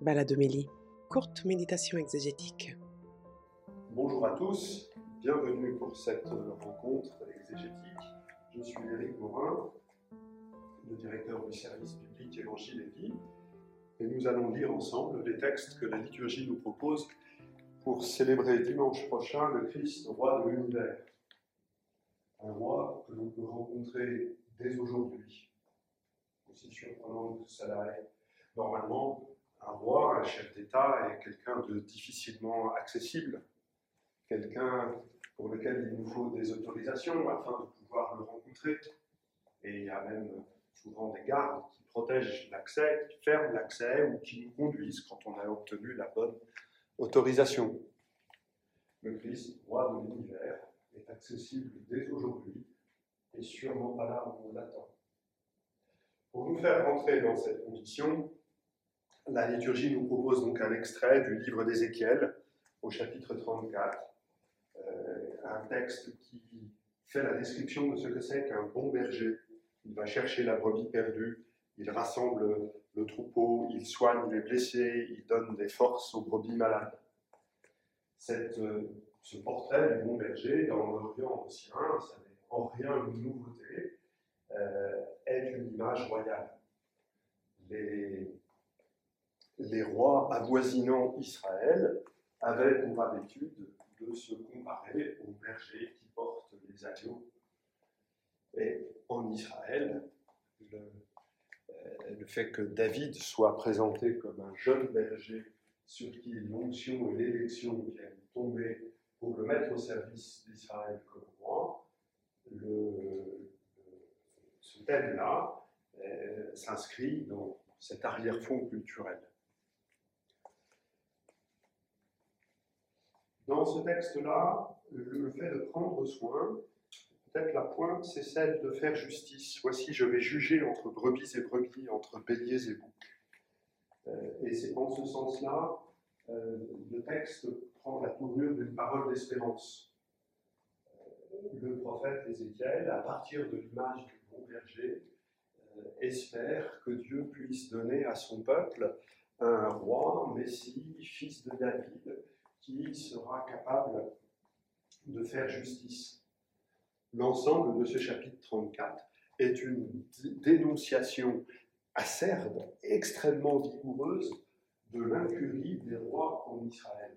Baladomélie, courte méditation exégétique. Bonjour à tous, bienvenue pour cette rencontre exégétique. Je suis Éric Morin, le directeur du service public Évangile et Vie, et nous allons lire ensemble les textes que la liturgie nous propose pour célébrer dimanche prochain le Christ, roi de l'univers. Un roi que l'on peut rencontrer dès aujourd'hui. Aussi surprenant que cela est. Normalement, un roi, un chef d'État est quelqu'un de difficilement accessible, quelqu'un pour lequel il nous faut des autorisations afin de pouvoir le rencontrer. Et il y a même souvent des gardes qui protègent l'accès, qui ferment l'accès ou qui nous conduisent quand on a obtenu la bonne autorisation. Le Christ, roi de l'univers, est accessible dès aujourd'hui et sûrement pas là où on l'attend. Pour nous faire rentrer dans cette condition, la liturgie nous propose donc un extrait du livre d'Ézéchiel au chapitre 34, euh, un texte qui fait la description de ce que c'est qu'un bon berger. Il va chercher la brebis perdue, il rassemble le troupeau, il soigne les blessés, il donne des forces aux brebis malades. Cette, euh, ce portrait du bon berger dans l'Orient ancien, ça n'est en rien une nouveauté, euh, est une image royale. Les, les rois avoisinant Israël avaient pour habitude de se comparer aux bergers qui portent les agneaux. Et en Israël, le, euh, le, fait que David soit présenté comme un jeune berger sur qui l'onction et l'élection viennent tomber pour le mettre au service d'Israël comme roi, ce thème-là euh, s'inscrit dans cet arrière-fond culturel. Dans ce texte-là, le fait de prendre soin, peut-être la pointe, c'est celle de faire justice. Voici, je vais juger entre brebis et brebis, entre béliers et boucs. Euh, et c'est en ce sens-là, euh, le texte prend la tournure d'une parole d'espérance. Euh, le prophète Ézéchiel, à partir de l'image du bon berger, espère que Dieu puisse donner à son peuple un roi, Messie, fils de David, qui sera capable de faire justice. L'ensemble de ce chapitre 34 est une dénonciation acerbe, extrêmement vigoureuse de l'incurie des rois en Israël.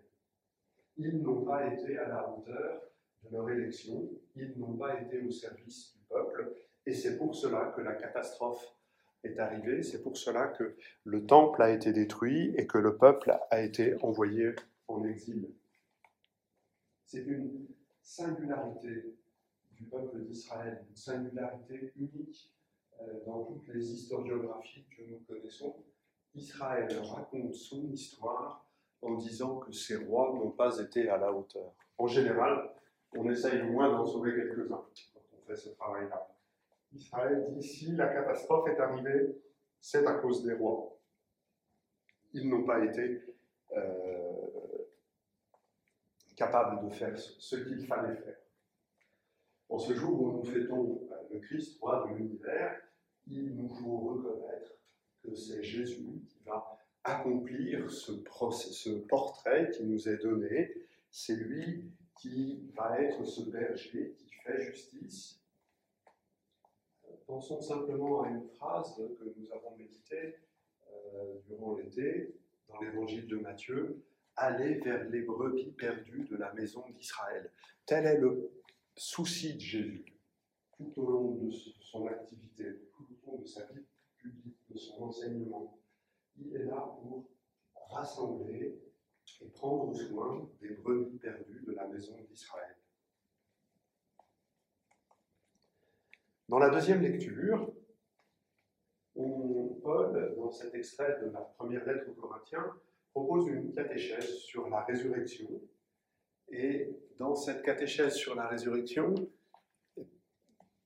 Ils n'ont pas été à la hauteur de leur élection, ils n'ont pas été au service du peuple, et c'est pour cela que la catastrophe est arrivée, c'est pour cela que le temple a été détruit et que le peuple a été envoyé en exil. C'est une singularité du peuple d'Israël, une singularité unique euh, dans toutes les historiographies que nous connaissons. Israël raconte son histoire en disant que ses rois n'ont pas été à la hauteur. En général, on essaye au moins d'en sauver quelques-uns quand on fait ce travail-là. Israël dit si la catastrophe est arrivée, c'est à cause des rois. Ils n'ont pas été euh, capable de faire ce qu'il fallait faire. En ce jour où nous fêtons euh, le Christ, roi de l'univers, il nous faut reconnaître que c'est Jésus qui va accomplir ce, ce portrait qui nous est donné. C'est lui qui va être ce berger qui fait justice. Pensons simplement à une phrase que nous avons méditée euh, durant l'été dans l'évangile de Matthieu aller vers les brebis perdues de la maison d'Israël. Tel est le souci de Jésus tout au long de son activité, tout au long de sa vie publique, de son enseignement. Il est là pour rassembler et prendre soin des brebis perdues de la maison d'Israël. Dans la deuxième lecture, Paul, dans cet extrait de la première lettre aux Corinthiens, propose une catéchèse sur la résurrection. Et dans cette catéchèse sur la résurrection,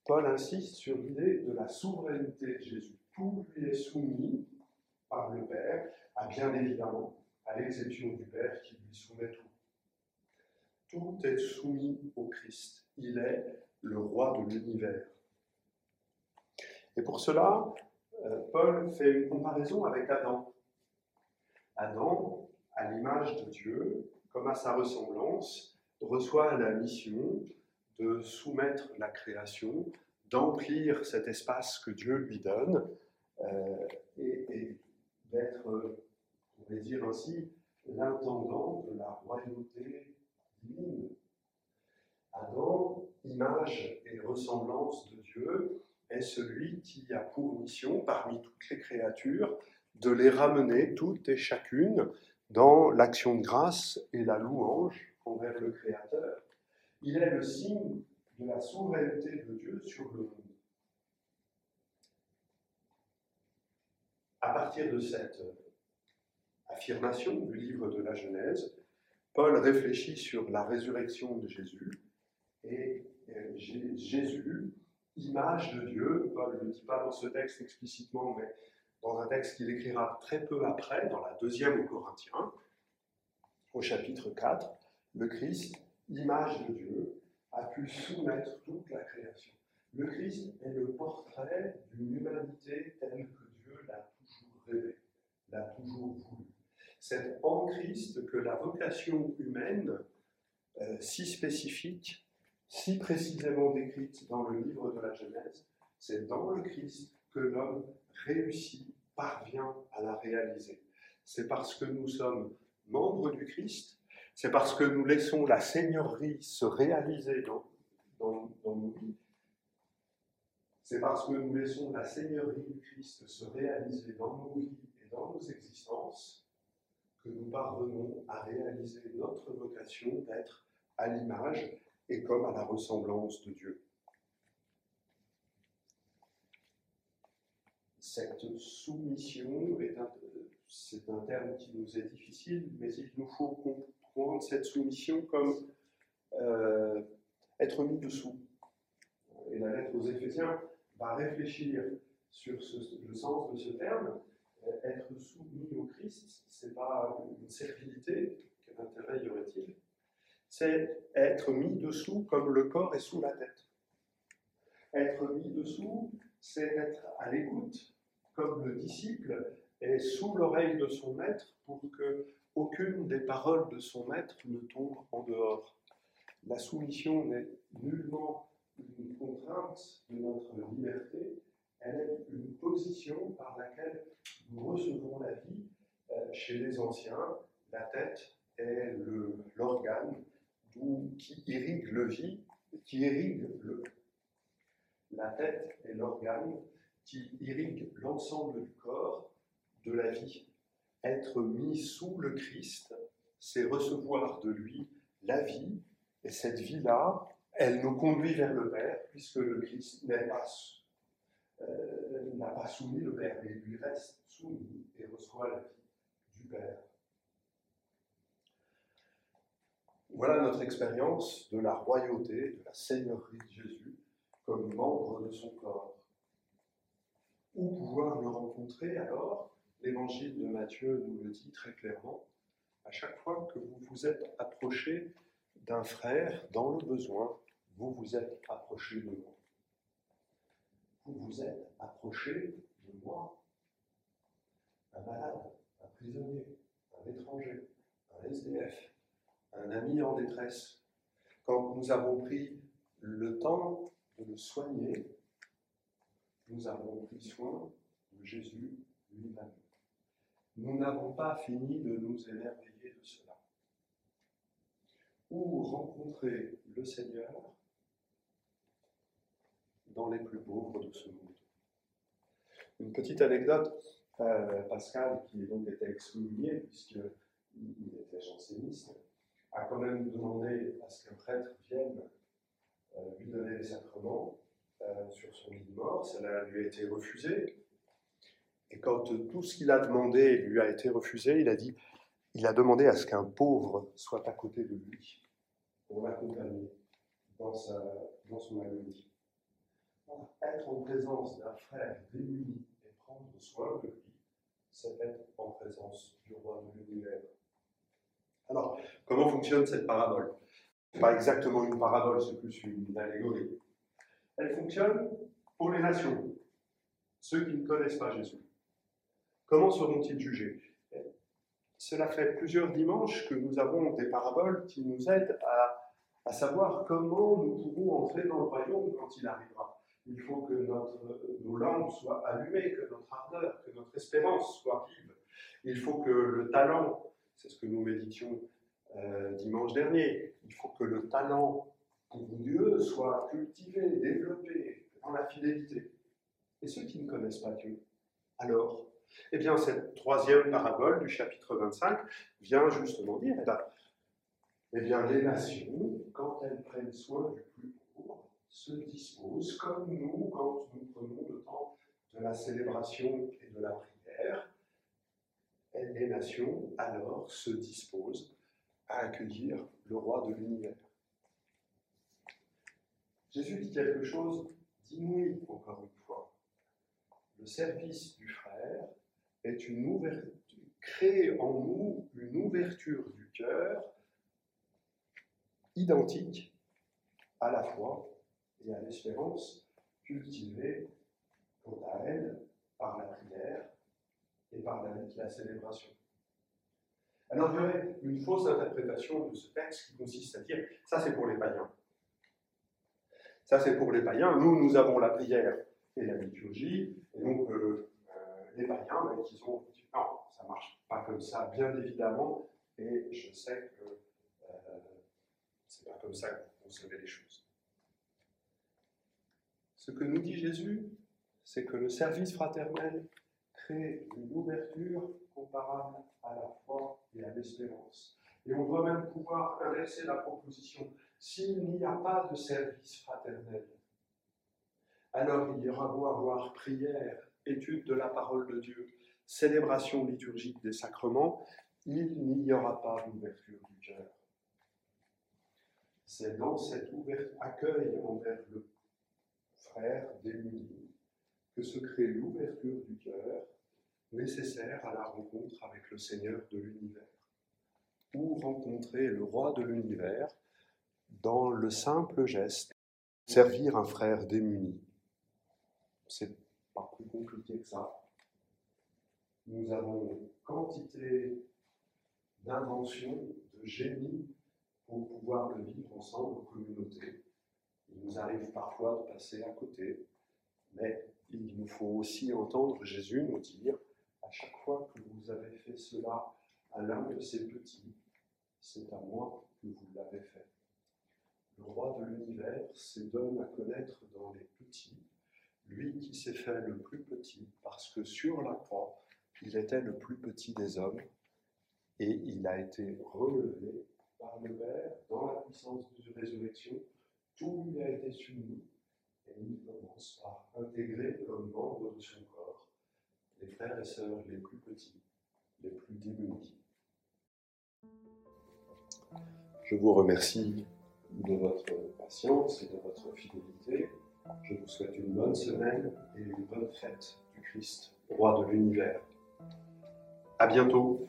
Paul insiste sur l'idée de la souveraineté de Jésus. Tout lui est soumis par le Père, à bien évidemment, à l'exception du Père qui lui soumet tout. Tout est soumis au Christ. Il est le roi de l'univers. Et pour cela, euh, Paul fait une comparaison avec Adam. Adam, à l'image de Dieu, comme à sa ressemblance, reçoit la mission de soumettre la création, d'emplir cet espace que Dieu lui donne euh, et, d'être, on pourrait dire ainsi, l'intendant de la royauté divine. Adam, image et ressemblance de Dieu, est celui qui a pour mission, parmi toutes les créatures, de les ramener toutes et chacune dans l'action de grâce et la louange envers le Créateur. Il est le signe de la souveraineté de Dieu sur le monde. À partir de cette affirmation du livre de la Genèse, Paul réfléchit sur la résurrection de Jésus et euh, Jésus, image de Dieu, Paul ne le dit pas dans ce texte explicitement, mais dans un texte qu'il écrira très peu après, dans la deuxième aux Corinthiens, au chapitre 4, le Christ, image de Dieu, a pu soumettre toute la création. Le Christ est le portrait d'une humanité telle que Dieu l'a toujours rêvé, l'a toujours voulu. C'est en Christ que la vocation humaine, euh, si spécifique, si précisément décrite dans le livre de la Genèse, c'est dans le Christ que l'homme réussit, parvient à la réaliser. C'est parce que nous sommes membres du Christ, c'est parce que nous laissons la Seigneurie se réaliser dans, dans, dans nos vies, c'est parce que nous laissons la Seigneurie du Christ se réaliser dans nos vies et dans nos existences que nous parvenons à réaliser notre vocation d'être à l'image et comme à la ressemblance de Dieu. Cette soumission c'est un terme qui nous est difficile, mais il nous faut comprendre cette soumission comme euh, être mis dessous. Et la lettre aux Éphésiens va réfléchir sur le sens de ce terme. Être soumis au Christ, ce n'est pas une servilité, quel intérêt y aurait-il? C'est être mis dessous comme le corps est sous la tête. Être mis dessous, c'est être à l'écoute, comme le disciple est sous l'oreille de son maître pour que aucune des paroles de son maître ne tombe en dehors. La soumission n'est nullement une contrainte de notre liberté, elle est une position par laquelle nous recevons la vie. Euh, chez les anciens, la tête est l'organe qui irrigue le vie, qui irrigue le. La tête est l'organe qui irrigue l'ensemble du corps de la vie. Être mis sous le Christ, c'est recevoir de lui la vie, et cette vie-là, elle nous conduit vers le Père, puisque le Christ euh, n'a pas soumis le Père, mais lui reste soumis et reçoit la vie du Père. Voilà notre expérience de la royauté, de la seigneurie de Jésus, comme membre de son corps. Où pouvoir le rencontrer alors L'évangile de Matthieu nous le dit très clairement. À chaque fois que vous vous êtes approché d'un frère dans le besoin, vous vous êtes approché de moi. Vous vous êtes approché de moi. Un malade, un prisonnier, un étranger, un SDF, un ami en détresse. Quand nous avons pris le temps de le soigner, nous avons pris soin de Jésus lui-même. Nous n'avons pas fini de nous émerveiller de cela. Ou rencontrer le Seigneur dans les plus pauvres de ce monde? Une petite anecdote, euh, Pascal, qui donc était excommunié puisqu'il était janséniste, a quand même demandé à ce qu'un prêtre vienne euh, lui donner les sacrements sur son lit de mort. Cela lui a été refusé. Et quand tout ce qu'il a demandé lui a été refusé, il a dit, il a demandé à ce qu'un pauvre soit à côté de lui pour l'accompagner dans, dans son agonie. Être en présence d'un frère démuni et prendre soin de lui, c'est être en présence du roi de l'univers. Alors, comment fonctionne cette parabole? Pas exactement une parabole, c'est plus une allégorie. Elle fonctionne pour les nations, ceux qui ne connaissent pas Jésus. Comment seront-ils jugés? Cela fait plusieurs dimanches que nous avons des paraboles qui nous aident à, savoir comment nous pourrons entrer dans le royaume quand il arrivera. Il faut que notre, nos lampes soient allumées, que notre ardeur, que notre espérance soit vive. Il faut que le talent, c'est ce que nous méditions euh, dimanche dernier, il faut que le talent Dieu soit cultivé, développé dans la fidélité. Et ceux qui ne connaissent pas Dieu, alors Eh bien, cette troisième parabole du chapitre 25 vient justement dire, eh bien, eh bien les nations, quand elles prennent soin du plus pauvre, se disposent, comme nous, quand nous prenons le temps de la célébration et de la prière, les nations alors se disposent à accueillir le roi de l'univers. Jésus dit quelque chose d'inouï, encore une fois. Le service du frère est une ouverture, crée en nous une ouverture du cœur identique à la foi et à l'espérance cultivée quant à elle par la prière et par la, la célébration. Alors il y aurait une fausse interprétation de ce texte qui consiste à dire ça c'est pour les païens. Ça c'est pour les païens. Nous, nous avons la prière et la liturgie. Et donc euh, euh, les païens, ben, ils ont dit non, ça marche pas comme ça, bien évidemment. Et je sais que euh, c'est pas comme ça que vous concevez les choses. Ce que nous dit Jésus, c'est que le service fraternel crée une ouverture comparable à la foi et à l'espérance. Et on doit même pouvoir inverser la proposition. S'il n'y a pas de service fraternel, alors il y aura beau avoir prière, étude de la parole de Dieu, célébration liturgique des sacrements, il n'y aura pas d'ouverture du cœur. C'est dans cet accueil envers le frère démuni que se crée l'ouverture du cœur nécessaire à la rencontre avec le Seigneur de l'univers. Ou rencontrer le roi de l'univers dans le simple geste servir un frère démuni. C'est pas plus compliqué que ça. Nous avons quantité d'inventions, de génie pour pouvoir le vivre ensemble en communauté. Il nous arrive parfois de passer à côté, mais il nous faut aussi entendre Jésus nous dire à chaque fois que vous avez fait cela à l'un de ces petits, c'est à moi que vous l'avez fait. Le roi de l'univers se donne à connaître dans les petits, lui qui s'est fait le plus petit, parce que sur la croix, il était le plus petit des hommes, et il a été relevé par le Père dans la puissance de résurrection. Tout lui a été soumis, et il commence par intégrer comme membre de son corps les frères et sœurs les plus petits, les plus démunis. Je vous remercie de votre patience et de votre fidélité. Je vous souhaite une bonne semaine et une bonne fête du Christ, roi de l'univers. À bientôt.